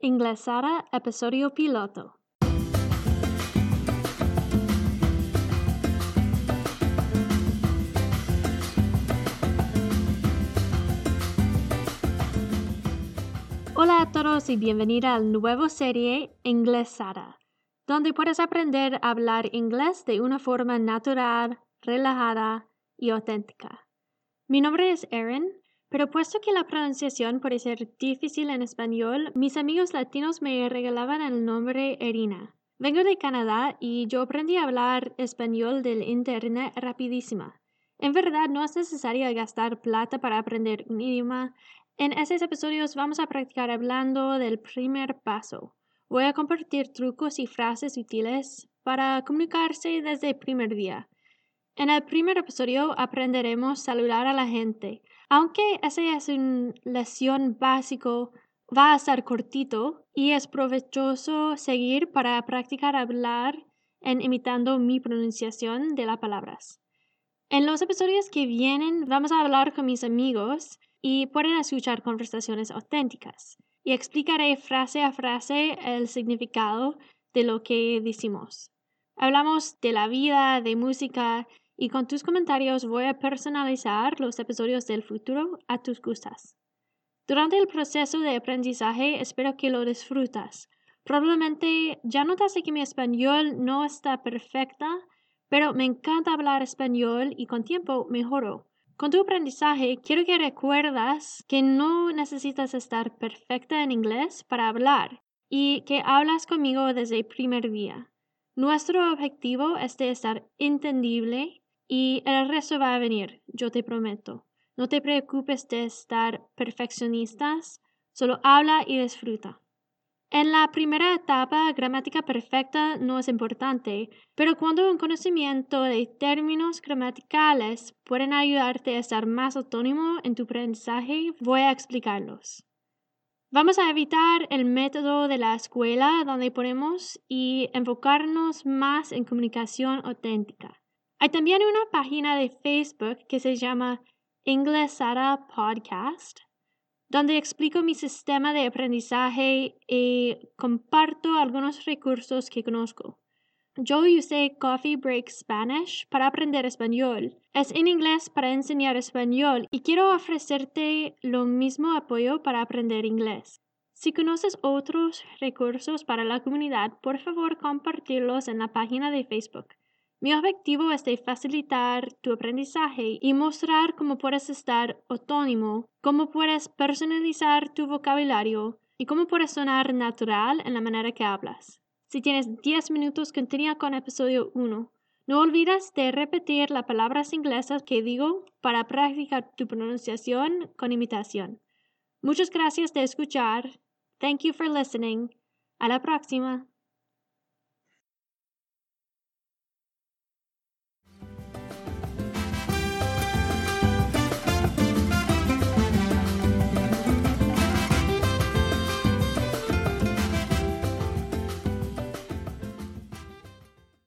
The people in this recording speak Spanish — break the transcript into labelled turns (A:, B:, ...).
A: Inglesada, episodio piloto. Hola a todos y bienvenida a la nueva serie Inglesada, donde puedes aprender a hablar inglés de una forma natural, relajada y auténtica. Mi nombre es Erin, pero puesto que la pronunciación puede ser difícil en español, mis amigos latinos me regalaban el nombre Erina. Vengo de Canadá y yo aprendí a hablar español del Internet rapidísima. En verdad no es necesario gastar plata para aprender un idioma, en estos episodios vamos a practicar hablando del primer paso. Voy a compartir trucos y frases útiles para comunicarse desde el primer día. En el primer episodio aprenderemos a saludar a la gente. Aunque ese es una lección básico, va a ser cortito y es provechoso seguir para practicar hablar en imitando mi pronunciación de las palabras. En los episodios que vienen vamos a hablar con mis amigos y pueden escuchar conversaciones auténticas y explicaré frase a frase el significado de lo que decimos. Hablamos de la vida, de música y con tus comentarios voy a personalizar los episodios del futuro a tus gustas. Durante el proceso de aprendizaje espero que lo disfrutas. Probablemente ya notaste que mi español no está perfecta, pero me encanta hablar español y con tiempo mejoro. Con tu aprendizaje, quiero que recuerdas que no necesitas estar perfecta en inglés para hablar y que hablas conmigo desde el primer día. Nuestro objetivo es de estar entendible y el resto va a venir, yo te prometo. No te preocupes de estar perfeccionistas, solo habla y disfruta. En la primera etapa, gramática perfecta no es importante, pero cuando un conocimiento de términos gramaticales pueden ayudarte a estar más autónomo en tu aprendizaje, voy a explicarlos. Vamos a evitar el método de la escuela donde podemos y enfocarnos más en comunicación auténtica. Hay también una página de Facebook que se llama Inglesara Podcast donde explico mi sistema de aprendizaje y comparto algunos recursos que conozco. Yo usé Coffee Break Spanish para aprender español. Es en inglés para enseñar español y quiero ofrecerte lo mismo apoyo para aprender inglés. Si conoces otros recursos para la comunidad, por favor compartirlos en la página de Facebook. Mi objetivo es facilitar tu aprendizaje y mostrar cómo puedes estar autónomo, cómo puedes personalizar tu vocabulario y cómo puedes sonar natural en la manera que hablas. Si tienes 10 minutos, continúa con episodio 1. No olvides de repetir las palabras inglesas que digo para practicar tu pronunciación con imitación. Muchas gracias de escuchar. Thank you for listening. A la próxima.